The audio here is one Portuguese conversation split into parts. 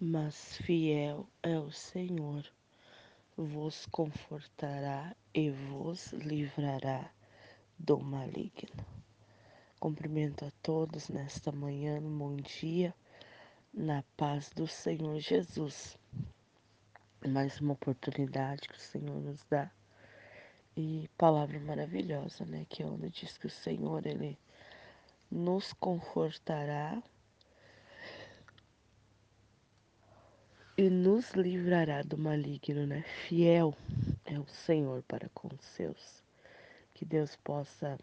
mas fiel é o Senhor, vos confortará e vos livrará do maligno. Cumprimento a todos nesta manhã, um bom dia, na paz do Senhor Jesus. Mais uma oportunidade que o Senhor nos dá. E palavra maravilhosa, né? Que é onde diz que o Senhor, Ele nos confortará e nos livrará do maligno, né? Fiel é o Senhor para com os seus. Que Deus possa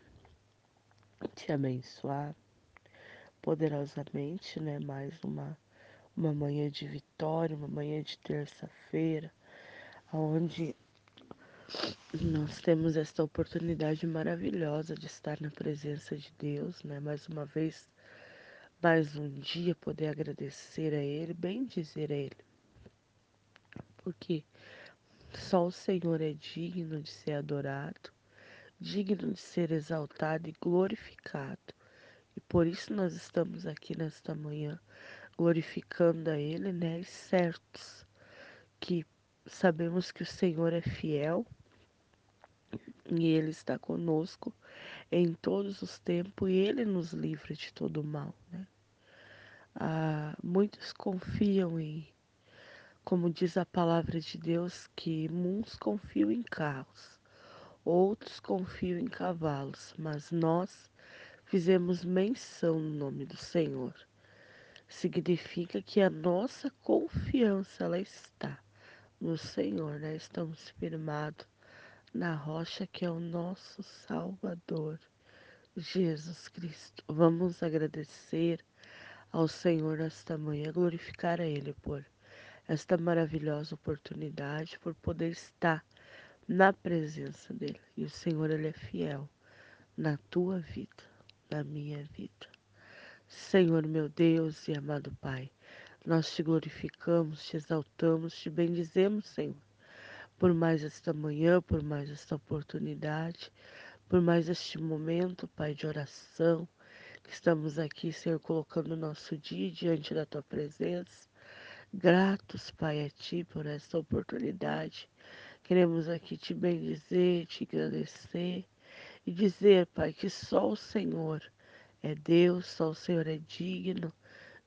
te abençoar poderosamente, né? Mais uma, uma manhã de vitória, uma manhã de terça-feira, onde nós temos esta oportunidade maravilhosa de estar na presença de Deus, né? Mais uma vez, mais um dia poder agradecer a Ele, bem dizer a Ele porque só o Senhor é digno de ser adorado, digno de ser exaltado e glorificado. E por isso nós estamos aqui nesta manhã glorificando a Ele, né? E certos que sabemos que o Senhor é fiel e Ele está conosco em todos os tempos e Ele nos livra de todo mal, né? Ah, muitos confiam em como diz a palavra de Deus, que uns confiam em carros, outros confiam em cavalos, mas nós fizemos menção no nome do Senhor. Significa que a nossa confiança ela está no Senhor, né? Estamos firmados na rocha que é o nosso Salvador, Jesus Cristo. Vamos agradecer ao Senhor nesta manhã, glorificar a Ele por esta maravilhosa oportunidade por poder estar na presença dele. E o Senhor, ele é fiel na tua vida, na minha vida. Senhor, meu Deus e amado Pai, nós te glorificamos, te exaltamos, te bendizemos, Senhor, por mais esta manhã, por mais esta oportunidade, por mais este momento, Pai, de oração, que estamos aqui, Senhor, colocando o nosso dia diante da tua presença Gratos, Pai, a Ti por esta oportunidade. Queremos aqui te bendizer, te agradecer e dizer, Pai, que só o Senhor é Deus, só o Senhor é digno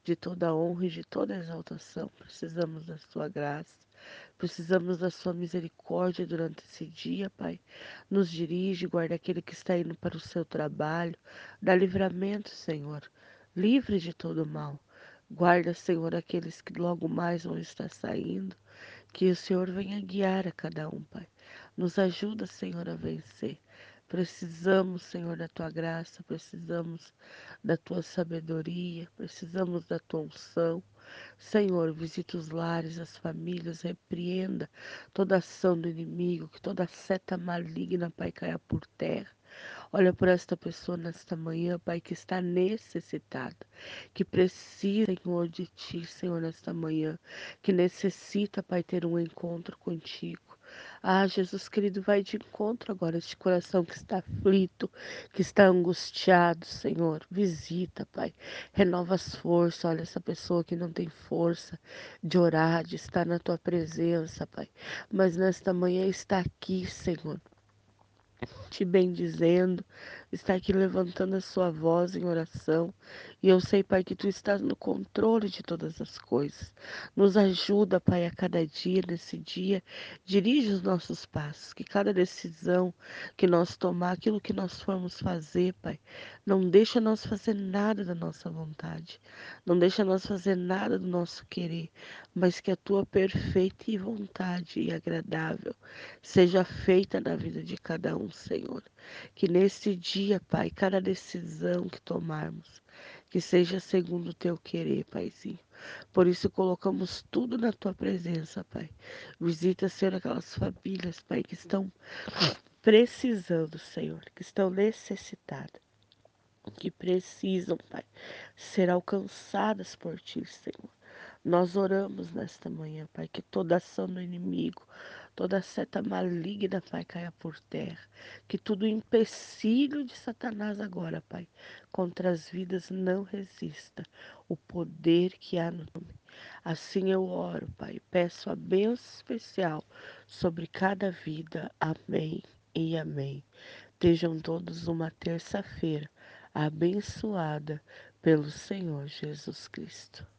de toda honra e de toda exaltação. Precisamos da Sua graça, precisamos da Sua misericórdia durante esse dia, Pai. Nos dirige, guarda aquele que está indo para o seu trabalho, dá livramento, Senhor. Livre de todo mal. Guarda, Senhor, aqueles que logo mais vão estar saindo. Que o Senhor venha guiar a cada um, Pai. Nos ajuda, Senhor, a vencer. Precisamos, Senhor, da tua graça, precisamos da tua sabedoria, precisamos da tua unção. Senhor, visita os lares, as famílias, repreenda toda ação do inimigo, que toda seta maligna, Pai, caia por terra. Olha por esta pessoa nesta manhã, Pai, que está necessitada, que precisa, Senhor, de Ti, Senhor, nesta manhã, que necessita, Pai, ter um encontro contigo. Ah, Jesus querido, vai de encontro agora este coração que está aflito, que está angustiado, Senhor. Visita, Pai. Renova as forças. Olha essa pessoa que não tem força de orar, de estar na tua presença, Pai. Mas nesta manhã está aqui, Senhor te bendizendo, está aqui levantando a sua voz em oração. E eu sei, Pai, que tu estás no controle de todas as coisas. Nos ajuda, Pai, a cada dia, nesse dia. Dirige os nossos passos, que cada decisão que nós tomar, aquilo que nós formos fazer, Pai, não deixa nós fazer nada da nossa vontade. Não deixa nós fazer nada do nosso querer, mas que a tua perfeita vontade e agradável seja feita na vida de cada um, Senhor. Que nesse dia, Pai, cada decisão que tomarmos, que seja segundo o teu querer, Paizinho. Por isso colocamos tudo na tua presença, Pai. Visita, Senhor, aquelas famílias, Pai, que estão precisando, Senhor, que estão necessitadas, que precisam, Pai, ser alcançadas por ti, Senhor. Nós oramos nesta manhã, Pai, que toda ação do inimigo, Toda seta maligna, Pai, caia por terra. Que tudo empecilho de Satanás agora, Pai, contra as vidas não resista. O poder que há no nome. Assim eu oro, Pai, peço a bênção especial sobre cada vida. Amém e amém. Sejam todos uma terça-feira abençoada pelo Senhor Jesus Cristo.